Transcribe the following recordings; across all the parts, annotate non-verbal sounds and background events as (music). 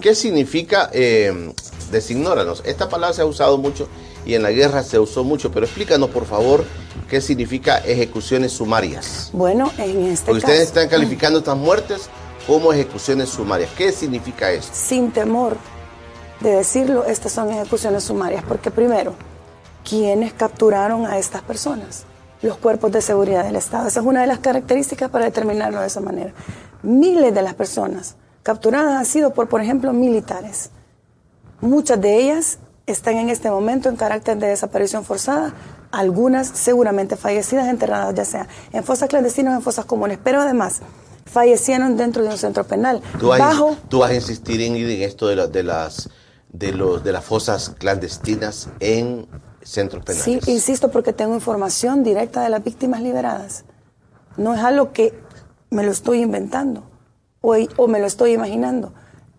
¿Qué significa, eh, designóranos? Esta palabra se ha usado mucho y en la guerra se usó mucho, pero explícanos por favor qué significa ejecuciones sumarias. Bueno, en este Porque caso... ustedes están calificando estas muertes como ejecuciones sumarias. ¿Qué significa esto? sin temor de decirlo, estas son ejecuciones sumarias, porque primero, ¿quiénes capturaron a estas personas? Los cuerpos de seguridad del Estado. Esa es una de las características para determinarlo de esa manera. Miles de las personas capturadas han sido por, por ejemplo, militares. Muchas de ellas están en este momento en carácter de desaparición forzada, algunas seguramente fallecidas, enterradas ya sea en fosas clandestinas o en fosas comunes, pero además fallecieron dentro de un centro penal. Tú vas, bajo tú vas a insistir en, en esto de, la- de las de los de las fosas clandestinas en centros penales. Sí, insisto porque tengo información directa de las víctimas liberadas. No es algo que me lo estoy inventando o, me lo estoy imaginando.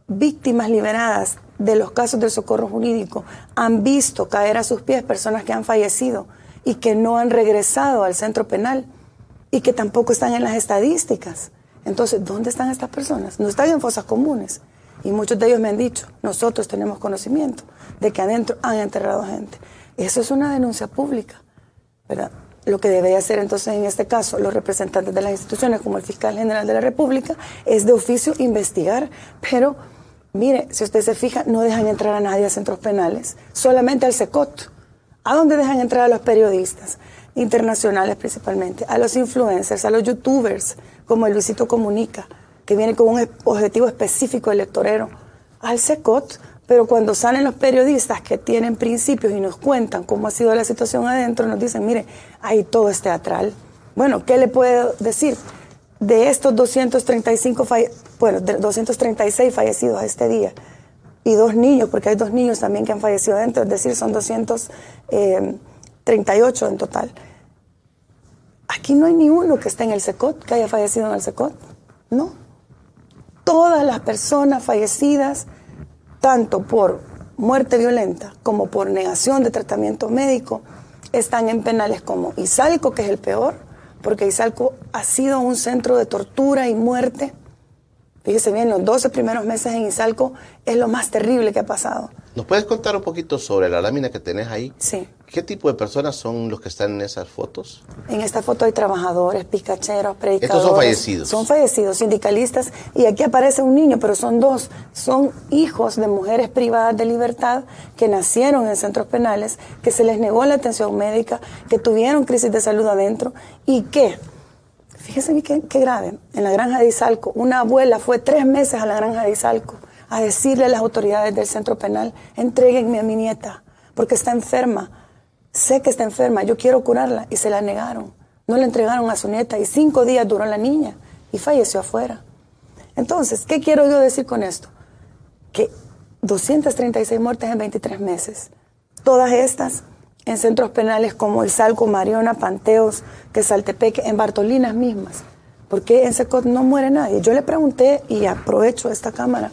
Víctimas liberadas de los casos del socorro jurídico han visto caer a sus pies personas que han fallecido y que no han regresado al centro penal y que tampoco están en las estadísticas. Entonces, ¿dónde están estas personas? No están en fosas comunes. Y muchos de ellos me han dicho, nosotros tenemos conocimiento de que adentro han enterrado gente. Eso es una denuncia pública, ¿verdad? Lo que debe hacer entonces en este caso los representantes de las instituciones, como el fiscal general de la República, es de oficio investigar. Pero, mire, si usted se fija, no dejan entrar a nadie a centros penales, solamente al SECOT. ¿A dónde dejan entrar a los periodistas? Internacionales principalmente, a los influencers, a los youtubers, como el Luisito Comunica, que viene con un objetivo específico electorero, al SECOT, pero cuando salen los periodistas que tienen principios y nos cuentan cómo ha sido la situación adentro, nos dicen, mire, ahí todo es teatral. Bueno, ¿qué le puedo decir? De estos 235, falle- bueno, de 236 fallecidos a este día, y dos niños, porque hay dos niños también que han fallecido adentro, es decir, son 238 en total. Aquí no hay ni uno que esté en el SECOT, que haya fallecido en el SECOT. No. Todas las personas fallecidas, tanto por muerte violenta como por negación de tratamiento médico, están en penales como Izalco, que es el peor, porque Izalco ha sido un centro de tortura y muerte. Fíjese bien, los 12 primeros meses en Izalco es lo más terrible que ha pasado. ¿Nos puedes contar un poquito sobre la lámina que tenés ahí? Sí. ¿Qué tipo de personas son los que están en esas fotos? En esta foto hay trabajadores, picacheros, predicadores. Estos son fallecidos. Son fallecidos, sindicalistas. Y aquí aparece un niño, pero son dos. Son hijos de mujeres privadas de libertad que nacieron en centros penales, que se les negó la atención médica, que tuvieron crisis de salud adentro y que, fíjense qué, qué grave, en la granja de Izalco, una abuela fue tres meses a la granja de Izalco a decirle a las autoridades del centro penal, entréguenme a mi nieta, porque está enferma sé que está enferma, yo quiero curarla, y se la negaron. No le entregaron a su nieta y cinco días duró la niña y falleció afuera. Entonces, ¿qué quiero yo decir con esto? Que 236 muertes en 23 meses, todas estas en centros penales como el Salco, Mariona, Panteos, que Saltepeque, en Bartolinas mismas. ¿Por qué en Secot no muere nadie? Yo le pregunté, y aprovecho esta cámara,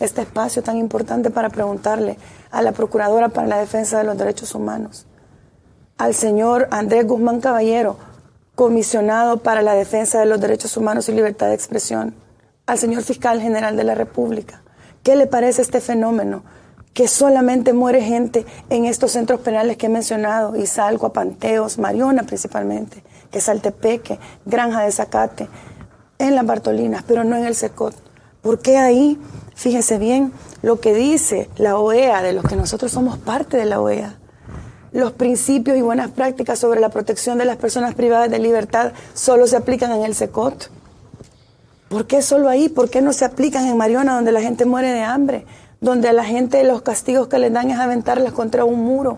este espacio tan importante para preguntarle a la Procuradora para la Defensa de los Derechos Humanos, al señor Andrés Guzmán Caballero, comisionado para la defensa de los derechos humanos y libertad de expresión, al señor fiscal general de la República. ¿Qué le parece este fenómeno? Que solamente muere gente en estos centros penales que he mencionado, Izalco, Panteos, Mariona principalmente, que Saltepeque, Granja de Zacate, en las Bartolinas, pero no en el Secot. ¿Por qué ahí? Fíjese bien lo que dice la OEA, de los que nosotros somos parte de la OEA los principios y buenas prácticas sobre la protección de las personas privadas de libertad solo se aplican en el SECOT. ¿Por qué solo ahí? ¿Por qué no se aplican en Mariona, donde la gente muere de hambre? Donde a la gente los castigos que les dan es aventarlas contra un muro.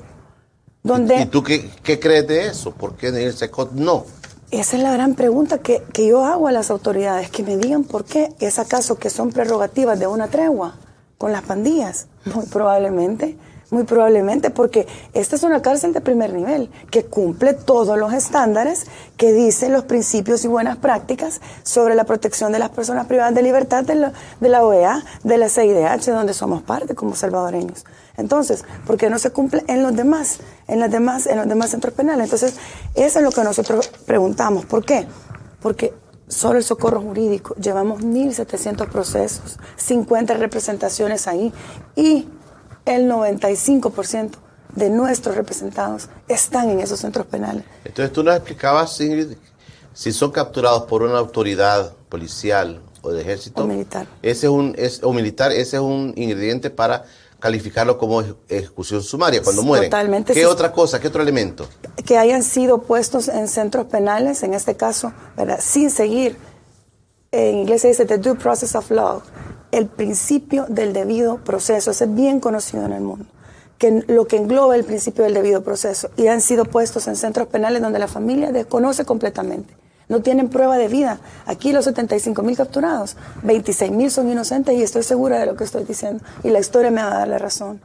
Donde ¿Y tú qué, qué crees de eso? ¿Por qué en el SECOT no? esa es la gran pregunta que, que yo hago a las autoridades, que me digan por qué. ¿Es acaso que son prerrogativas de una tregua con las pandillas? (laughs) Muy probablemente. Muy probablemente porque esta es una cárcel de primer nivel que cumple todos los estándares que dicen los principios y buenas prácticas sobre la protección de las personas privadas de libertad de la, OEA, de la CIDH, donde somos parte como salvadoreños. Entonces, ¿por qué no se cumple en los demás, en las demás, en los demás centros penales? Entonces, eso es lo que nosotros preguntamos. ¿Por qué? Porque solo el socorro jurídico, llevamos 1.700 procesos, 50 representaciones ahí y el 95% de nuestros representados están en esos centros penales. Entonces tú nos explicabas, Ingrid, si son capturados por una autoridad policial o de ejército O militar. ese es un es, o militar, ese es un ingrediente para calificarlo como ej- ejecución sumaria cuando mueren. Totalmente, ¿Qué sí. otra cosa? ¿Qué otro elemento? que hayan sido puestos en centros penales, en este caso, ¿verdad? sin seguir, en inglés se dice the due process of law, el principio del debido proceso, ese es bien conocido en el mundo, que lo que engloba el principio del debido proceso, y han sido puestos en centros penales donde la familia desconoce completamente. No tienen prueba de vida. Aquí los 75 mil capturados, 26 mil son inocentes y estoy segura de lo que estoy diciendo. Y la historia me va a dar la razón.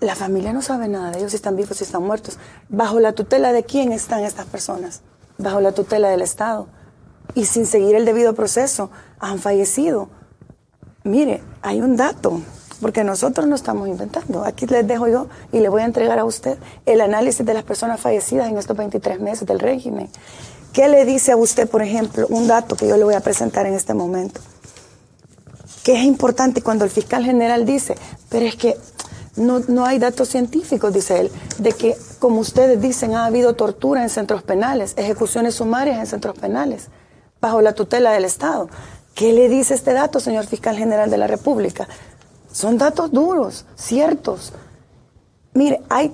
La familia no sabe nada de ellos, si están vivos, si están muertos. ¿Bajo la tutela de quién están estas personas? Bajo la tutela del Estado. Y sin seguir el debido proceso, han fallecido. Mire, hay un dato, porque nosotros no estamos inventando. Aquí les dejo yo y le voy a entregar a usted el análisis de las personas fallecidas en estos 23 meses del régimen. ¿Qué le dice a usted, por ejemplo, un dato que yo le voy a presentar en este momento? que es importante cuando el fiscal general dice, pero es que no, no hay datos científicos, dice él, de que, como ustedes dicen, ha habido tortura en centros penales, ejecuciones sumarias en centros penales, bajo la tutela del Estado. ¿Qué le dice este dato, señor fiscal general de la República? Son datos duros, ciertos. Mire, hay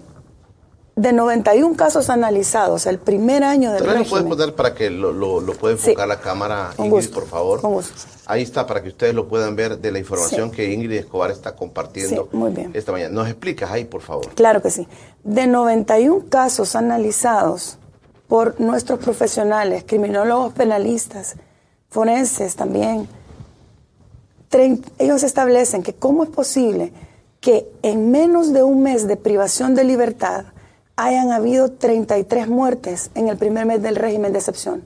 de 91 casos analizados el primer año del ¿Tal vez lo puedes régimen. poner para que lo, lo, lo pueda Sí. enfocar la cámara, Ingrid, gusto, por favor? con gusto. Ahí está, para que ustedes lo puedan ver de la información Sí. que Ingrid Escobar está compartiendo Sí, muy bien. esta mañana. ¿Nos explicas ahí, por favor? Claro que sí. De 91 casos analizados por nuestros profesionales, criminólogos penalistas, forenses también, ellos establecen que cómo es posible que en menos de un mes de privación de libertad hayan habido 33 muertes en el primer mes del régimen de excepción.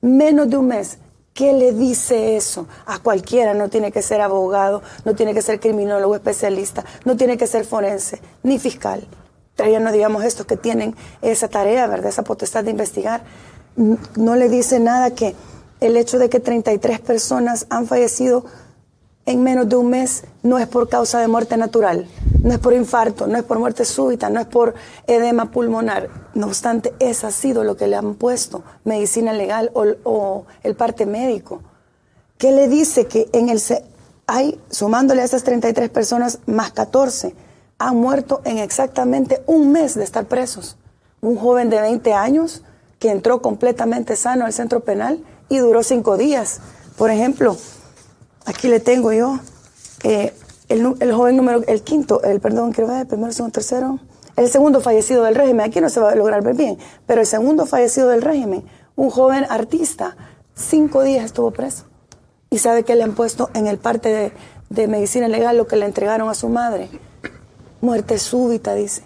Menos de un mes. ¿Qué le dice eso a cualquiera? No tiene que ser abogado, no tiene que ser criminólogo especialista, no tiene que ser forense, ni fiscal. Todavía no digamos estos que tienen esa tarea, ¿verdad? Esa potestad de investigar. No le dice nada que el hecho de que 33 personas han fallecido en menos de un mes no es por causa de muerte natural, no es por infarto, no es por muerte súbita, no es por edema pulmonar. No obstante, eso ha sido lo que le han puesto, medicina legal o, el parte médico. ¿Qué le dice que en el hay, sumándole a esas 33 personas, más 14, han muerto en exactamente un mes de estar presos? Un joven de 20 años que entró completamente sano al centro penal y duró cinco días. Por ejemplo, Aquí le tengo yo eh, el, el joven número, el quinto, el perdón, quiero ver, primero, segundo, tercero, el segundo fallecido del régimen. Aquí no se va a lograr ver bien, pero el segundo fallecido del régimen, un joven artista, cinco días estuvo preso. Y sabe que le han puesto en el parte de, de medicina legal lo que le entregaron a su madre. Muerte súbita, dice.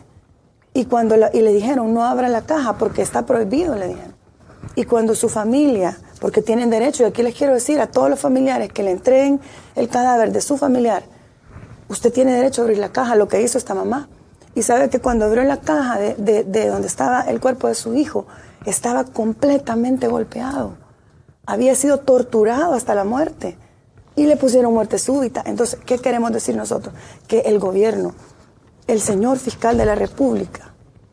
Y, cuando la- y le dijeron, no abra la caja porque está prohibido, le dijeron. Y cuando su familia, porque tienen derecho, y aquí les quiero decir a todos los familiares que le entreguen el cadáver de su familiar, usted tiene derecho a abrir la caja, lo que hizo esta mamá. Y sabe que cuando abrió la caja de, de- de donde estaba el cuerpo de su hijo, estaba completamente golpeado. Había sido torturado hasta la muerte. Y le pusieron muerte súbita. Entonces, ¿qué queremos decir nosotros? Que el gobierno, el señor fiscal de la República,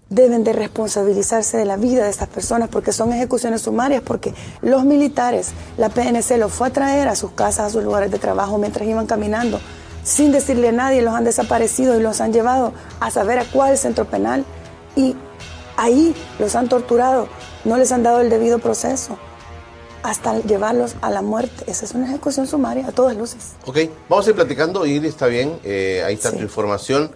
deben de responsabilizarse de la vida de estas personas porque son ejecuciones sumarias, porque los militares, la PNC los fue a traer a sus casas, a sus lugares de trabajo mientras iban caminando, sin decirle a nadie, los han desaparecido y los han llevado a saber a cuál centro penal y ahí los han torturado, no les han dado el debido proceso hasta llevarlos a la muerte. Esa es una ejecución sumaria a todas luces. Ok, vamos a ir platicando, Ingrid, está bien, eh, ahí está Sí. tu información.